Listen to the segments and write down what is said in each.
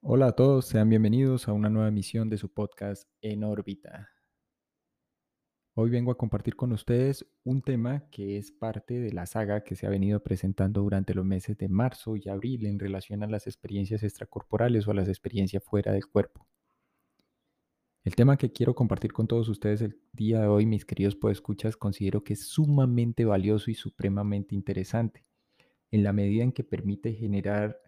Hola a todos, sean bienvenidos a una nueva emisión de su podcast En órbita. Hoy vengo a compartir con ustedes un tema que es parte de la saga que se ha venido presentando durante los meses de marzo y abril en relación a las experiencias extracorporales o a las experiencias fuera del cuerpo. El tema que quiero compartir con todos ustedes el día de hoy, mis queridos podescuchas, considero que es sumamente valioso y supremamente interesante, en la medida en que permite generar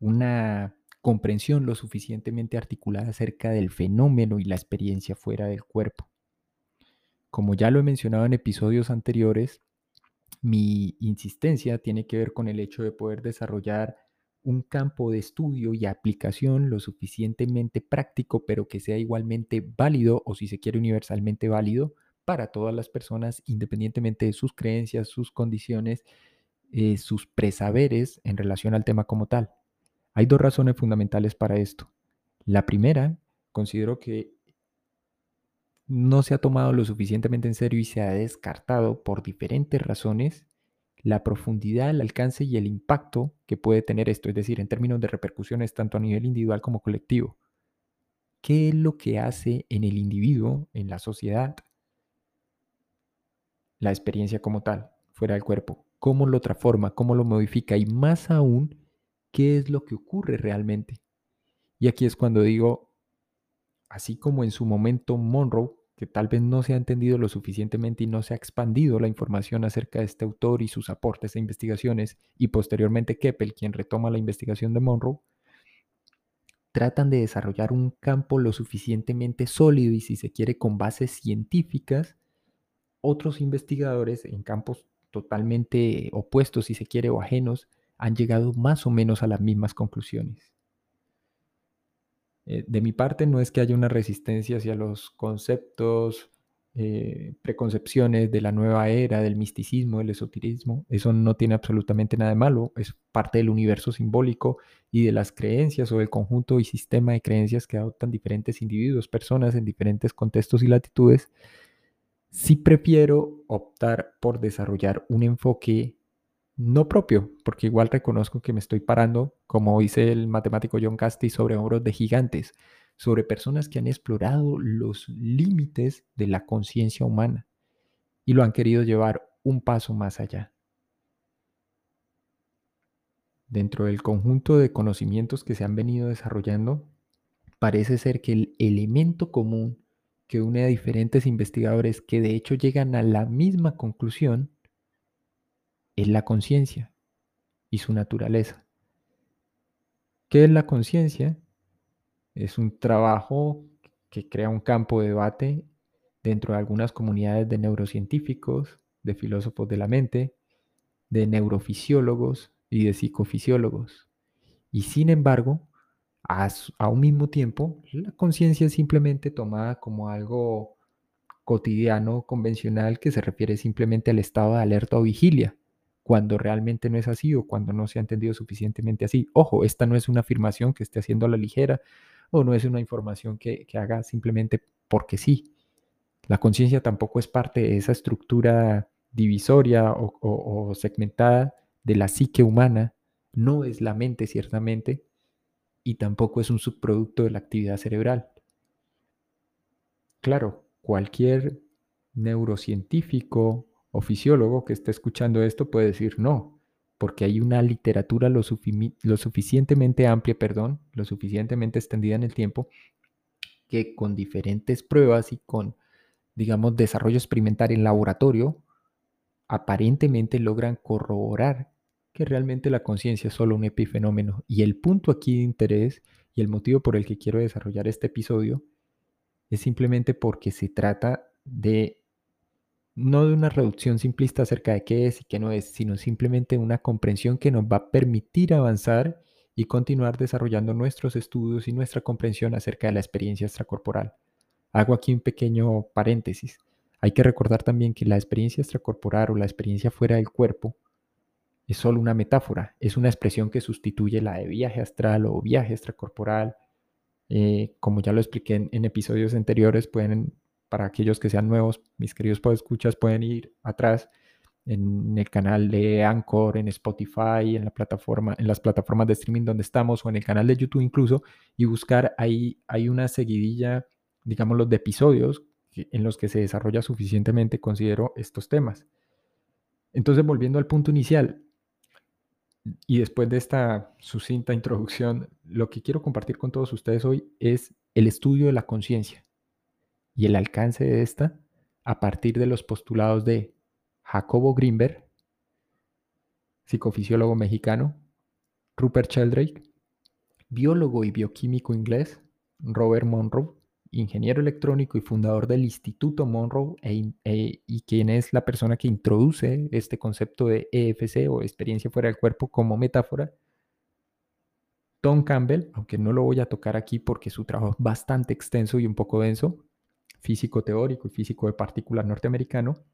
una comprensión lo suficientemente articulada acerca del fenómeno y la experiencia fuera del cuerpo. Como ya lo he mencionado en episodios anteriores, mi insistencia tiene que ver con el hecho de poder desarrollar un campo de estudio y aplicación lo suficientemente práctico, pero que sea igualmente válido o si se quiere universalmente válido para todas las personas, independientemente de sus creencias, sus condiciones, eh, sus presaberes en relación al tema como tal. Hay dos razones fundamentales para esto. La primera, considero que no se ha tomado lo suficientemente en serio y se ha descartado por diferentes razones la profundidad, el alcance y el impacto que puede tener esto, es decir, en términos de repercusiones tanto a nivel individual como colectivo. ¿Qué es lo que hace en el individuo, en la sociedad, la experiencia como tal, fuera del cuerpo? ¿Cómo lo transforma? ¿Cómo lo modifica? Y más aún, ¿qué es lo que ocurre realmente? Y aquí es cuando digo, así como en su momento Monroe que tal vez no se ha entendido lo suficientemente y no se ha expandido la información acerca de este autor y sus aportes e investigaciones, y posteriormente Keppel, quien retoma la investigación de Monroe, tratan de desarrollar un campo lo suficientemente sólido y si se quiere con bases científicas, otros investigadores en campos totalmente opuestos, si se quiere, o ajenos, han llegado más o menos a las mismas conclusiones. Eh, de mi parte no es que haya una resistencia hacia los conceptos, eh, preconcepciones de la nueva era, del misticismo, del esoterismo. Eso no tiene absolutamente nada de malo, es parte del universo simbólico y de las creencias o del conjunto y sistema de creencias que adoptan diferentes individuos, personas en diferentes contextos y latitudes. Sí prefiero optar por desarrollar un enfoque no propio, porque igual reconozco que me estoy parando, como dice el matemático John Casti, sobre hombros de gigantes, sobre personas que han explorado los límites de la conciencia humana y lo han querido llevar un paso más allá. Dentro del conjunto de conocimientos que se han venido desarrollando, parece ser que el elemento común que une a diferentes investigadores que de hecho llegan a la misma conclusión es la conciencia y su naturaleza. ¿Qué es la conciencia? Es un trabajo que crea un campo de debate dentro de algunas comunidades de neurocientíficos, de filósofos de la mente, de neurofisiólogos y de psicofisiólogos. Y sin embargo, a, un mismo tiempo, la conciencia es simplemente tomada como algo cotidiano, convencional, que se refiere simplemente al estado de alerta o vigilia cuando realmente no es así o cuando no se ha entendido suficientemente así. Ojo, esta no es una afirmación que esté haciendo a la ligera o no es una información que, haga simplemente porque sí. La conciencia tampoco es parte de esa estructura divisoria o, o segmentada de la psique humana, no es la mente ciertamente y tampoco es un subproducto de la actividad cerebral. Claro, cualquier neurocientífico o fisiólogo que esté escuchando esto puede decir no, porque hay una literatura lo, suficientemente amplia, perdón, lo suficientemente extendida en el tiempo, que con diferentes pruebas y con, digamos, desarrollo experimental en laboratorio, aparentemente logran corroborar que realmente la conciencia es solo un epifenómeno. Y el punto aquí de interés y el motivo por el que quiero desarrollar este episodio es simplemente porque se trata de no de una reducción simplista acerca de qué es y qué no es, sino simplemente una comprensión que nos va a permitir avanzar y continuar desarrollando nuestros estudios y nuestra comprensión acerca de la experiencia extracorporal. Hago aquí un pequeño paréntesis. Hay que recordar también que la experiencia extracorporal o la experiencia fuera del cuerpo es solo una metáfora, es una expresión que sustituye la de viaje astral o viaje extracorporal. Eh, como ya lo expliqué en, episodios anteriores, pueden para aquellos que sean nuevos, mis queridos escuchas pueden ir atrás en el canal de Anchor, en Spotify, en, la plataforma, en las plataformas de streaming donde estamos o en el canal de YouTube incluso y buscar ahí hay una seguidilla, digámoslo, de episodios en los que se desarrolla suficientemente, considero, estos temas. Entonces, volviendo al punto inicial, y después de esta sucinta introducción, lo que quiero compartir con todos ustedes hoy es el estudio de la conciencia y el alcance de esta a partir de los postulados de Jacobo Greenberg, psicofisiólogo mexicano, Rupert Sheldrake, biólogo y bioquímico inglés, Robert Monroe, ingeniero electrónico y fundador del Instituto Monroe e e, y quien es la persona que introduce este concepto de EFC o experiencia fuera del cuerpo como metáfora. Tom Campbell, aunque no lo voy a tocar aquí porque su trabajo es bastante extenso y un poco denso, físico teórico y físico de partículas norteamericano,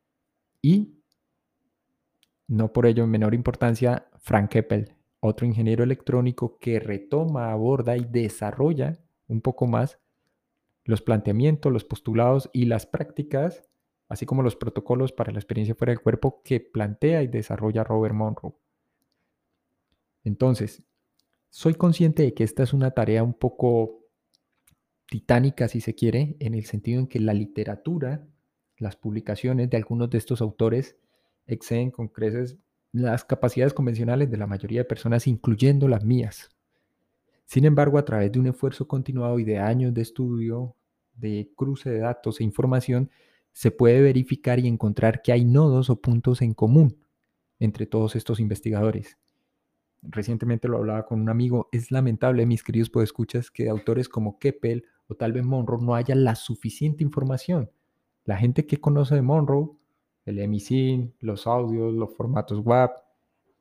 y no por ello en menor importancia, Frank Keppel, otro ingeniero electrónico que retoma, aborda y desarrolla un poco más los planteamientos, los postulados y las prácticas, así como los protocolos para la experiencia fuera del cuerpo que plantea y desarrolla Robert Monroe. Entonces, soy consciente de que esta es una tarea un poco titánica, si se quiere, en el sentido en que la literatura, las publicaciones de algunos de estos autores exceden con creces las capacidades convencionales de la mayoría de personas, incluyendo las mías. Sin embargo, a través de un esfuerzo continuado y de años de estudio, de cruce de datos e información, se puede verificar y encontrar que hay nodos o puntos en común entre todos estos investigadores. Recientemente lo hablaba con un amigo, es lamentable, mis queridos podescuchas, que autores como Keppel o tal vez Monroe no haya la suficiente información. La gente que conoce de Monroe, el EMISIN, los audios, los formatos WAP,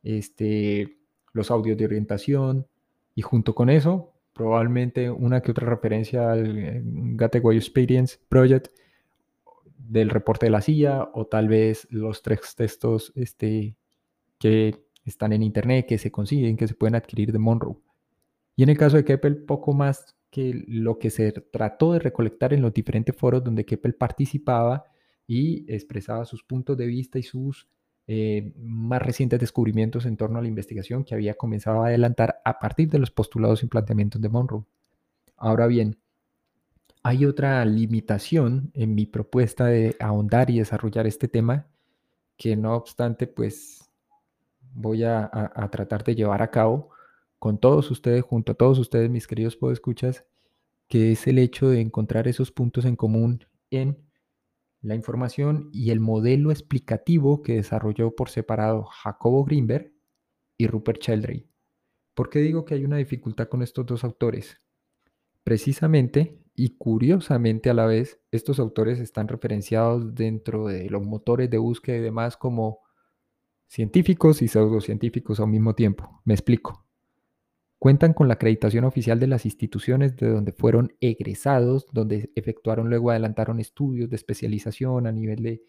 este, los audios de orientación, y junto con eso, probablemente una que otra referencia al eh, Gateway Experience Project del reporte de la CIA o tal vez los tres textos este, que están en internet, que se consiguen, que se pueden adquirir de Monroe. Y en el caso de Keppel, poco más que lo que se trató de recolectar en los diferentes foros donde Keppel participaba y expresaba sus puntos de vista y sus eh, más recientes descubrimientos en torno a la investigación que había comenzado a adelantar a partir de los postulados y planteamientos de Monroe. Ahora bien, hay otra limitación en mi propuesta de ahondar y desarrollar este tema que no obstante pues voy a, a tratar de llevar a cabo con todos ustedes, junto a todos ustedes, mis queridos podescuchas, que es el hecho de encontrar esos puntos en común en la información y el modelo explicativo que desarrolló por separado Jacobo Greenberg y Rupert Sheldrake. ¿Por qué digo que hay una dificultad con estos dos autores? Precisamente y curiosamente a la vez, estos autores están referenciados dentro de los motores de búsqueda y demás como científicos y pseudocientíficos al mismo tiempo. Me explico. Cuentan con la acreditación oficial de las instituciones de donde fueron egresados, donde efectuaron luego adelantaron estudios de especialización a nivel de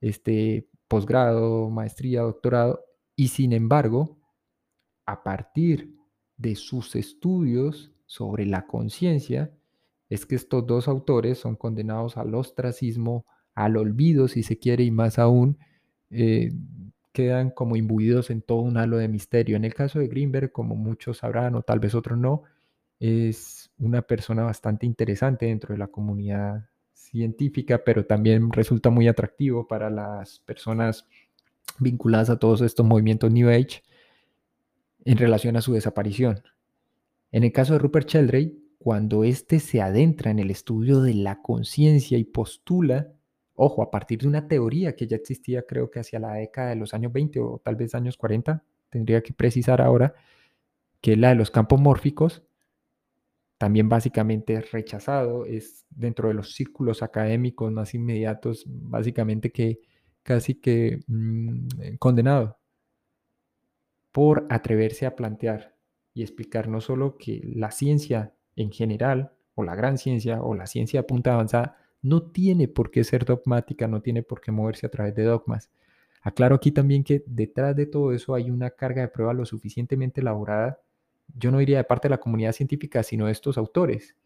este, posgrado, maestría, doctorado, y sin embargo, a partir de sus estudios sobre la conciencia, es que estos dos autores son condenados al ostracismo, al olvido, si se quiere, y más aún, eh, quedan como imbuidos en todo un halo de misterio. En el caso de Greenberg, como muchos sabrán o tal vez otros no, es una persona bastante interesante dentro de la comunidad científica, pero también resulta muy atractivo para las personas vinculadas a todos estos movimientos New Age en relación a su desaparición. En el caso de Rupert Sheldrake, cuando éste se adentra en el estudio de la conciencia y postula Ojo, a partir de una teoría que ya existía creo que hacia la década de los años 20 o tal vez años 40, tendría que precisar ahora, que es la de los campos mórficos, también básicamente rechazado, es dentro de los círculos académicos más inmediatos, básicamente que casi que mm, condenado por atreverse a plantear y explicar no solo que la ciencia en general, o la gran ciencia, o la ciencia de punta avanzada, no tiene por qué ser dogmática, no tiene por qué moverse a través de dogmas. Aclaro aquí también que detrás de todo eso hay una carga de prueba lo suficientemente elaborada, yo no diría de parte de la comunidad científica, sino de estos autores,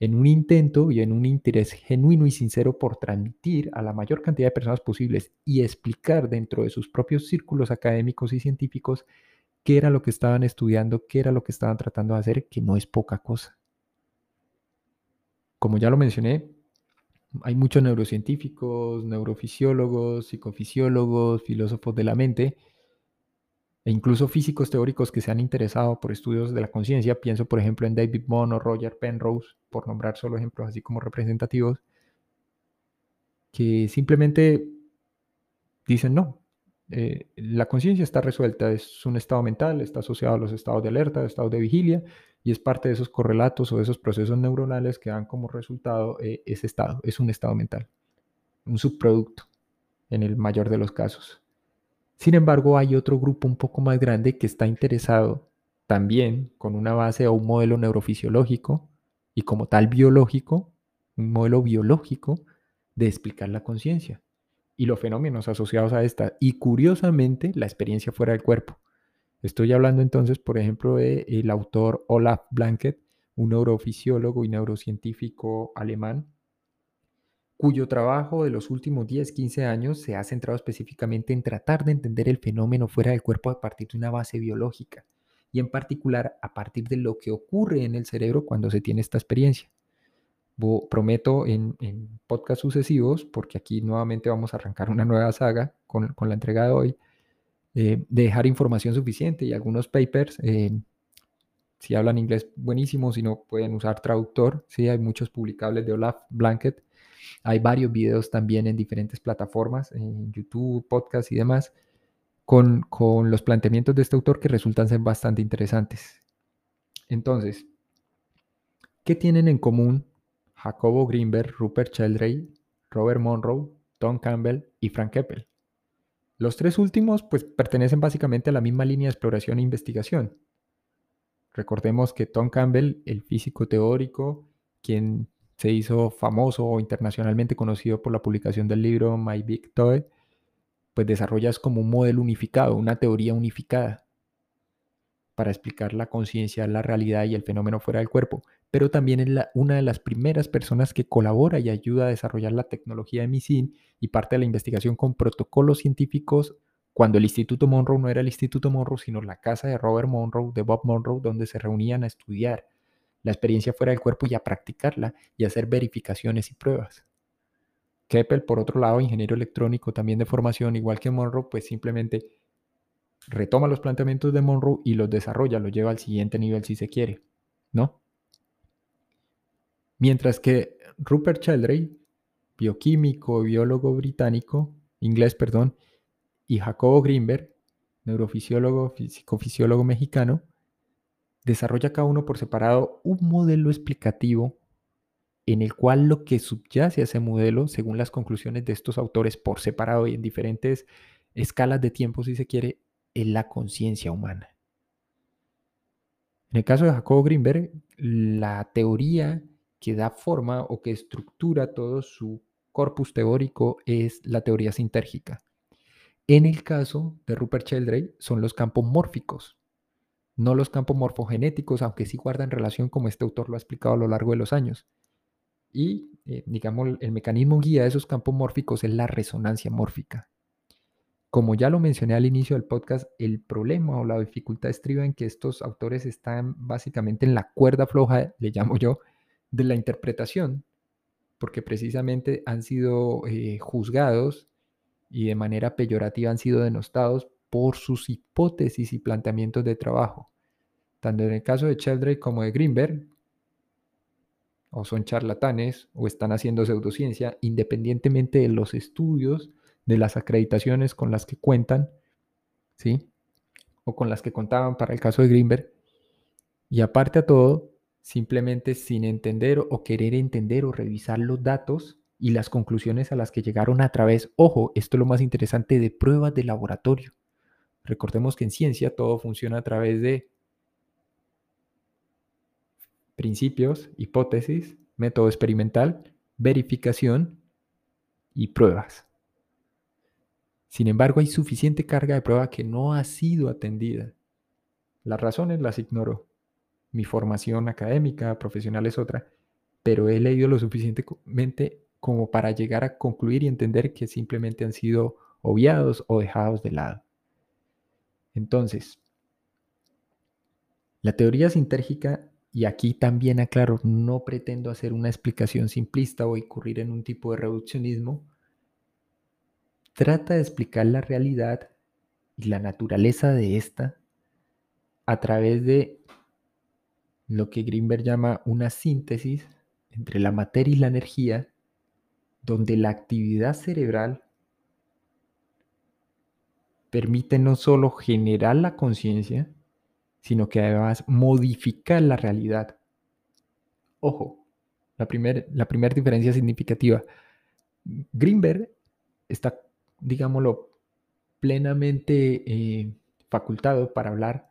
en un intento y en un interés genuino y sincero por transmitir a la mayor cantidad de personas posibles y explicar dentro de sus propios círculos académicos y científicos qué era lo que estaban estudiando, qué era lo que estaban tratando de hacer, que no es poca cosa. Como ya lo mencioné, hay muchos neurocientíficos, neurofisiólogos, psicofisiólogos, filósofos de la mente e incluso físicos teóricos que se han interesado por estudios de la conciencia. Pienso, por ejemplo, en David Bohm o Roger Penrose, por nombrar solo ejemplos así como representativos, que simplemente dicen no. Eh, la conciencia está resuelta, es un estado mental, está asociado a los estados de alerta, estados de vigilia, y es parte de esos correlatos o de esos procesos neuronales que dan como resultado eh, ese estado, es un estado mental, un subproducto en el mayor de los casos. Sin embargo, hay otro grupo un poco más grande que está interesado también con una base o un modelo neurofisiológico y como tal biológico, un modelo biológico de explicar la conciencia y los fenómenos asociados a esta y curiosamente la experiencia fuera del cuerpo. Estoy hablando entonces, por ejemplo, del autor Olaf Blanket, un neurofisiólogo y neurocientífico alemán, cuyo trabajo de los últimos 10, 15 años se ha centrado específicamente en tratar de entender el fenómeno fuera del cuerpo a partir de una base biológica y en particular a partir de lo que ocurre en el cerebro cuando se tiene esta experiencia. Prometo en, en podcasts sucesivos, porque aquí nuevamente vamos a arrancar una nueva saga con, con la entrega de hoy, eh, dejar información suficiente y algunos papers, eh, si hablan inglés, buenísimo, si no pueden usar traductor, sí, hay muchos publicables de Olaf Blanket, hay varios videos también en diferentes plataformas, en YouTube, podcast y demás, con, con los planteamientos de este autor que resultan ser bastante interesantes. Entonces, ¿qué tienen en común Jacobo Greenberg, Rupert Sheldrake, Robert Monroe, Tom Campbell y Frank Keppel? Los tres últimos pues pertenecen básicamente a la misma línea de exploración e investigación. Recordemos que Tom Campbell, el físico teórico, quien se hizo famoso o internacionalmente conocido por la publicación del libro My Big Toy, pues desarrolla como un modelo unificado, una teoría unificada para explicar la conciencia, la realidad y el fenómeno fuera del cuerpo, pero también es una de las primeras personas que colabora y ayuda a desarrollar la tecnología de MISIN y parte de la investigación con protocolos científicos cuando el Instituto Monroe no era el Instituto Monroe, sino la casa de Robert Monroe, de Bob Monroe, donde se reunían a estudiar la experiencia fuera del cuerpo y a practicarla y hacer verificaciones y pruebas. Keppel, por otro lado, ingeniero electrónico también de formación, igual que Monroe, pues simplemente retoma los planteamientos de Monroe y los desarrolla, los lleva al siguiente nivel si se quiere, ¿no? Mientras que Rupert Sheldrake, bioquímico, biólogo británico, inglés, perdón, y Jacobo Greenberg, neurofisiólogo, psicofisiólogo mexicano, desarrolla cada uno por separado un modelo explicativo en el cual lo que subyace a ese modelo, según las conclusiones de estos autores por separado y en diferentes escalas de tiempo, si se quiere, es la conciencia humana. En el caso de Jacobo Greenberg, la teoría que da forma o que estructura todo su corpus teórico es la teoría sintérgica. En el caso de Rupert Sheldrake son los campos mórficos, no los campos morfogenéticos, aunque sí guardan relación como este autor lo ha explicado a lo largo de los años. Y, eh, digamos, el mecanismo guía de esos campos mórficos es la resonancia mórfica. Como ya lo mencioné al inicio del podcast, el problema o la dificultad estriba en que estos autores están básicamente en la cuerda floja, le llamo yo, de la interpretación, porque precisamente han sido eh, juzgados y de manera peyorativa han sido denostados por sus hipótesis y planteamientos de trabajo. Tanto en el caso de Sheldrake como de Greenberg, o son charlatanes o están haciendo pseudociencia, independientemente de los estudios, de las acreditaciones con las que cuentan, ¿sí? O con las que contaban para el caso de Greenberg. Y aparte a todo, simplemente sin entender o querer entender o revisar los datos y las conclusiones a las que llegaron a través, ojo, esto es lo más interesante, de pruebas de laboratorio. Recordemos que en ciencia todo funciona a través de principios, hipótesis, método experimental, verificación y pruebas. Sin embargo, hay suficiente carga de prueba que no ha sido atendida. Las razones las ignoro mi formación académica, profesional es otra, pero he leído lo suficientemente como para llegar a concluir y entender que simplemente han sido obviados o dejados de lado. Entonces, la teoría sintérgica, y aquí también aclaro, no pretendo hacer una explicación simplista o incurrir en un tipo de reduccionismo, trata de explicar la realidad y la naturaleza de esta a través de lo que Greenberg llama una síntesis entre la materia y la energía donde la actividad cerebral permite no solo generar la conciencia, sino que además modificar la realidad. Ojo, la primera la diferencia significativa. Greenberg está, digámoslo, plenamente eh, facultado para hablar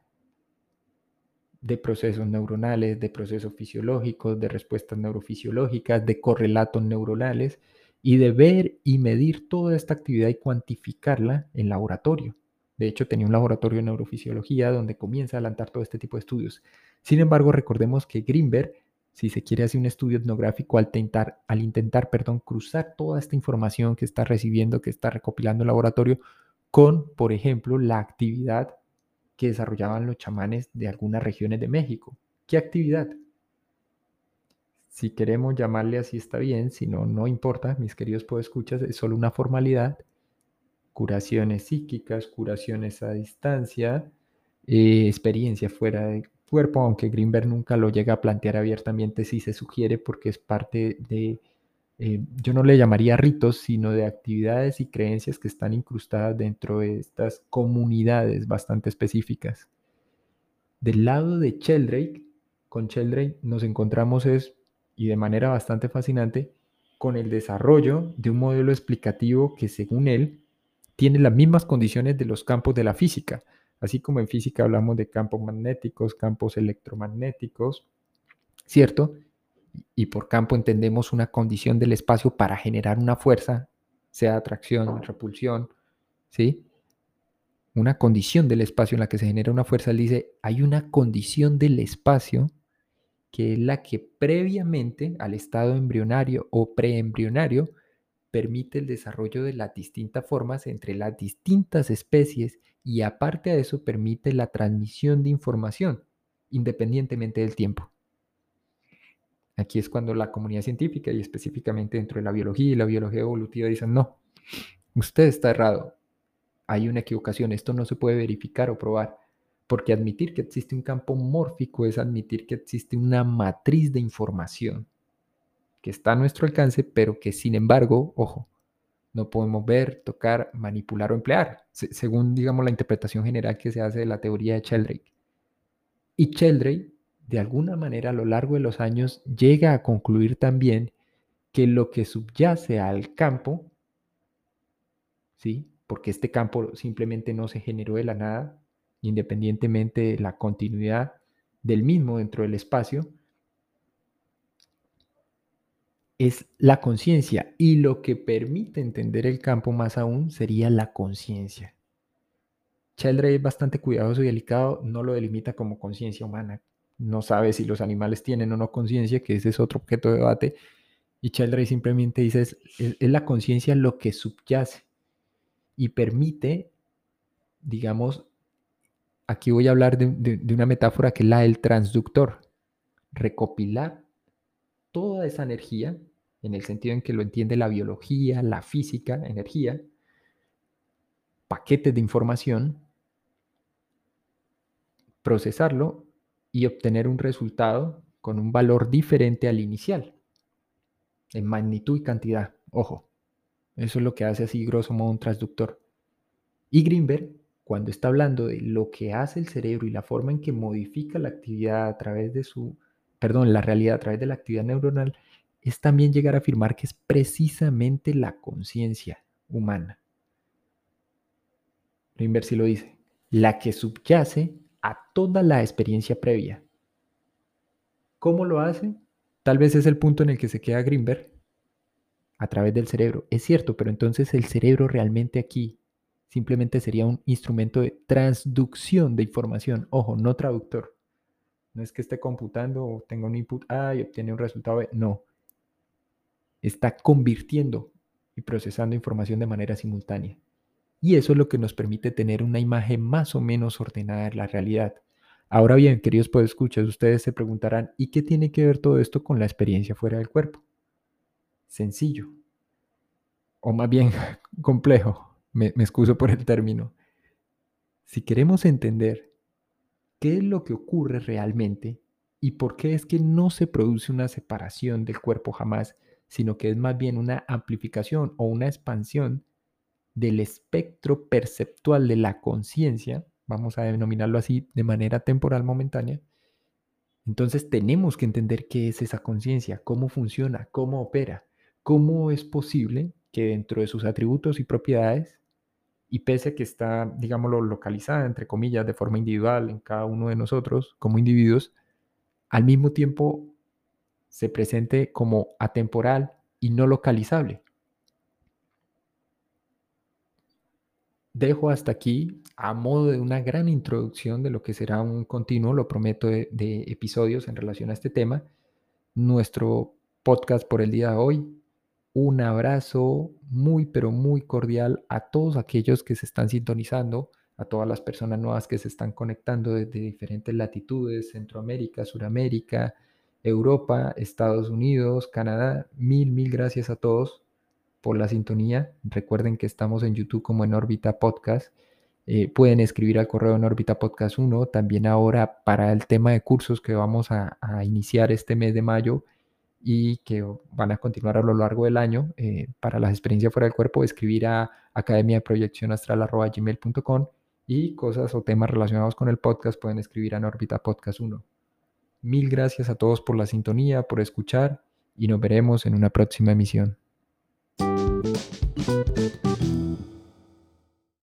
de procesos neuronales, de procesos fisiológicos, de respuestas neurofisiológicas, de correlatos neuronales, y de ver y medir toda esta actividad y cuantificarla en laboratorio. De hecho, tenía un laboratorio de neurofisiología donde comienza a adelantar todo este tipo de estudios. Sin embargo, recordemos que Greenberg, si se quiere hacer un estudio etnográfico al intentar, al intentar perdón, cruzar toda esta información que está recibiendo, que está recopilando el laboratorio, con, por ejemplo, la actividad que desarrollaban los chamanes de algunas regiones de México. ¿Qué actividad? Si queremos llamarle así está bien, si no, no importa, mis queridos escuchar, es solo una formalidad. Curaciones psíquicas, curaciones a distancia, eh, experiencia fuera de cuerpo, aunque Greenberg nunca lo llega a plantear abiertamente, sí se sugiere porque es parte de, eh, yo no le llamaría ritos, sino de actividades y creencias que están incrustadas dentro de estas comunidades bastante específicas. Del lado de Sheldrake, con Sheldrake nos encontramos es y de manera bastante fascinante con el desarrollo de un modelo explicativo que según él tiene las mismas condiciones de los campos de la física. Así como en física hablamos de campos magnéticos, campos electromagnéticos, ¿cierto? Y por campo entendemos una condición del espacio para generar una fuerza, sea atracción, repulsión, ¿sí? Una condición del espacio en la que se genera una fuerza, él dice, hay una condición del espacio que es la que previamente al estado embrionario o preembrionario permite el desarrollo de las distintas formas entre las distintas especies y aparte de eso permite la transmisión de información independientemente del tiempo. Aquí es cuando la comunidad científica y específicamente dentro de la biología y la biología evolutiva dicen, no, usted está errado, hay una equivocación, esto no se puede verificar o probar porque admitir que existe un campo mórfico es admitir que existe una matriz de información que está a nuestro alcance, pero que sin embargo, ojo, no podemos ver, tocar, manipular o emplear, según, digamos, la interpretación general que se hace de la teoría de Sheldrake. Y Sheldrake, de alguna manera, a lo largo de los años, llega a concluir también que lo que subyace al campo, ¿sí? porque este campo simplemente no se generó de la nada, independientemente de la continuidad del mismo dentro del espacio, es la conciencia y lo que permite entender el campo más aún sería la conciencia. Sheldrake es bastante cuidadoso y delicado, no lo delimita como conciencia humana, no sabe si los animales tienen o no conciencia, que ese es otro objeto de debate, y Sheldrake simplemente dice es, es la conciencia lo que subyace y permite, digamos, aquí voy a hablar de, una metáfora que es la del transductor. Recopilar toda esa energía, en el sentido en que lo entiende la biología, la física, energía, paquetes de información, procesarlo y obtener un resultado con un valor diferente al inicial, en magnitud y cantidad. Ojo, eso es lo que hace así grosso modo un transductor. Y Greenberg cuando está hablando de lo que hace el cerebro y la forma en que modifica la actividad a través de su, perdón, la realidad a través de la actividad neuronal, es también llegar a afirmar que es precisamente la conciencia humana. Lo lo dice, la que subyace a toda la experiencia previa. ¿Cómo lo hace? Tal vez es el punto en el que se queda Greenberg a través del cerebro. Es cierto, pero entonces el cerebro realmente aquí simplemente sería un instrumento de transducción de información. Ojo, no traductor. No es que esté computando o tenga un input A y obtiene un resultado B. No. Está convirtiendo y procesando información de manera simultánea. Y eso es lo que nos permite tener una imagen más o menos ordenada de la realidad. Ahora bien, queridos escuchar, ustedes se preguntarán, ¿y qué tiene que ver todo esto con la experiencia fuera del cuerpo? Sencillo. O más bien complejo. Me, me excuso por el término. Si queremos entender qué es lo que ocurre realmente y por qué es que no se produce una separación del cuerpo jamás, sino que es más bien una amplificación o una expansión del espectro perceptual de la conciencia, vamos a denominarlo así de manera temporal momentánea, entonces tenemos que entender qué es esa conciencia, cómo funciona, cómo opera, cómo es posible que dentro de sus atributos y propiedades, y pese a que está, digámoslo, localizada, entre comillas, de forma individual en cada uno de nosotros como individuos, al mismo tiempo se presente como atemporal y no localizable. Dejo hasta aquí, a modo de una gran introducción de lo que será un continuo, lo prometo, de, episodios en relación a este tema, nuestro podcast por el día de hoy. Un abrazo muy, pero muy cordial a todos aquellos que se están sintonizando, a todas las personas nuevas que se están conectando desde diferentes latitudes, Centroamérica, Suramérica, Europa, Estados Unidos, Canadá. Mil, mil gracias a todos por la sintonía. Recuerden que estamos en YouTube como en órbita podcast. Eh, pueden escribir al correo en órbita podcast 1. También ahora para el tema de cursos que vamos a, iniciar este mes de mayo y que van a continuar a lo largo del año. Eh, para las experiencias fuera del cuerpo, escribir a academia de proyección astral.gmail.com y cosas o temas relacionados con el podcast pueden escribir a órbita podcast 1. Mil gracias a todos por la sintonía, por escuchar y nos veremos en una próxima emisión. Música